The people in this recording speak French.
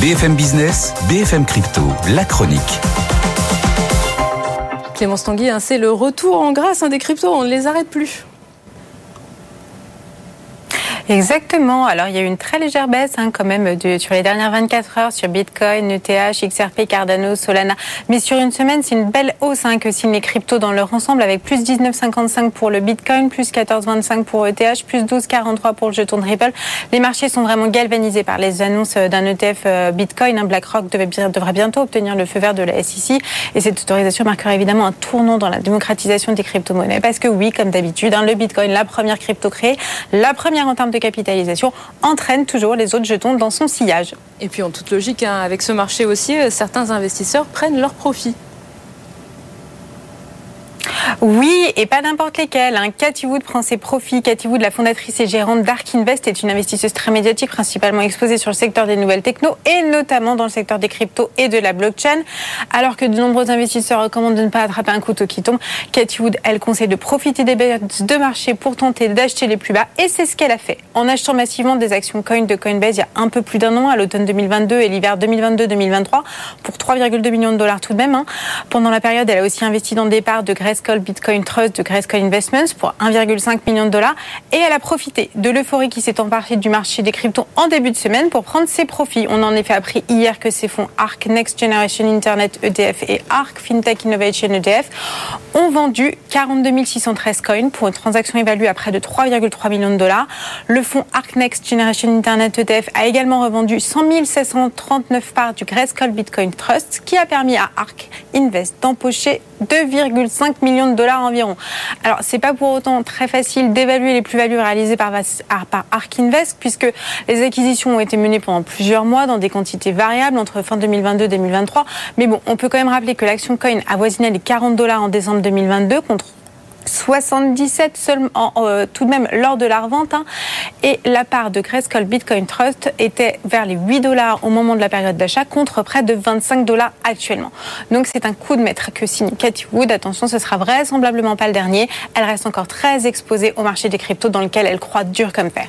BFM Business, BFM Crypto, la chronique. Clémence Tanguy, hein, c'est le retour en grâce hein, des cryptos, on ne les arrête plus. Exactement. Alors, il y a eu une très légère baisse hein, quand même de, sur les dernières 24 heures sur Bitcoin, ETH, XRP, Cardano, Solana. Mais sur une semaine, c'est une belle hausse hein, que signent les cryptos dans leur ensemble avec plus 19,55 pour le Bitcoin, plus 14,25 pour ETH, plus 12,43 pour le jeton de Ripple. Les marchés sont vraiment galvanisés par les annonces d'un ETF euh, Bitcoin. Hein. BlackRock devrait bientôt obtenir le feu vert de la SEC et cette autorisation marquera évidemment un tournant dans la démocratisation des crypto-monnaies. Parce que oui, comme d'habitude, le Bitcoin, la première crypto créée, la première en termes de de capitalisation entraîne toujours les autres jetons dans son sillage. Et puis en toute logique, hein, avec ce marché aussi, euh, certains investisseurs prennent leurs profits. Oui, et pas n'importe lesquels. Hein. Cathy Wood prend ses profits. Cathy Wood, la fondatrice et gérante d'Ark Invest, est une investisseuse très médiatique, principalement exposée sur le secteur des nouvelles techno et notamment dans le secteur des cryptos et de la blockchain. Alors que de nombreux investisseurs recommandent de ne pas attraper un couteau qui tombe, Cathy Wood, elle conseille de profiter des baisses de marché pour tenter d'acheter les plus bas. Et c'est ce qu'elle a fait. En achetant massivement des actions coin de Coinbase il y a un peu plus d'un an, à l'automne 2022 et l'hiver 2022-2023, pour 3,2 millions de dollars tout de même. Hein. Pendant la période, elle a aussi investi dans des parts de Bitcoin Trust de Grayscale Investments pour 1,5 million de dollars et elle a profité de l'euphorie qui s'est emparée du marché des cryptos en début de semaine pour prendre ses profits. On en effet appris hier que ces fonds ARC Next Generation Internet EDF et ARC FinTech Innovation EDF ont vendu 42 613 coins pour une transaction évaluée à près de 3,3 millions de dollars. Le fonds ARC Next Generation Internet EDF a également revendu 100 739 parts du Grayscale Bitcoin Trust qui a permis à ARC Invest d'empocher 2,5 millions dollars environ. Alors, c'est pas pour autant très facile d'évaluer les plus-values réalisées par, par Ark Invest, puisque les acquisitions ont été menées pendant plusieurs mois dans des quantités variables entre fin 2022 et 2023. Mais bon, on peut quand même rappeler que l'action coin avoisinait les 40 dollars en décembre 2022 contre 77 seulement, euh, tout de même lors de la revente. Hein. et la part de Grayskull Bitcoin Trust était vers les 8 dollars au moment de la période d'achat contre près de 25 dollars actuellement. Donc c'est un coup de maître que signe Cathy Wood. Attention, ce sera vraisemblablement pas le dernier. Elle reste encore très exposée au marché des cryptos dans lequel elle croit dur comme fer.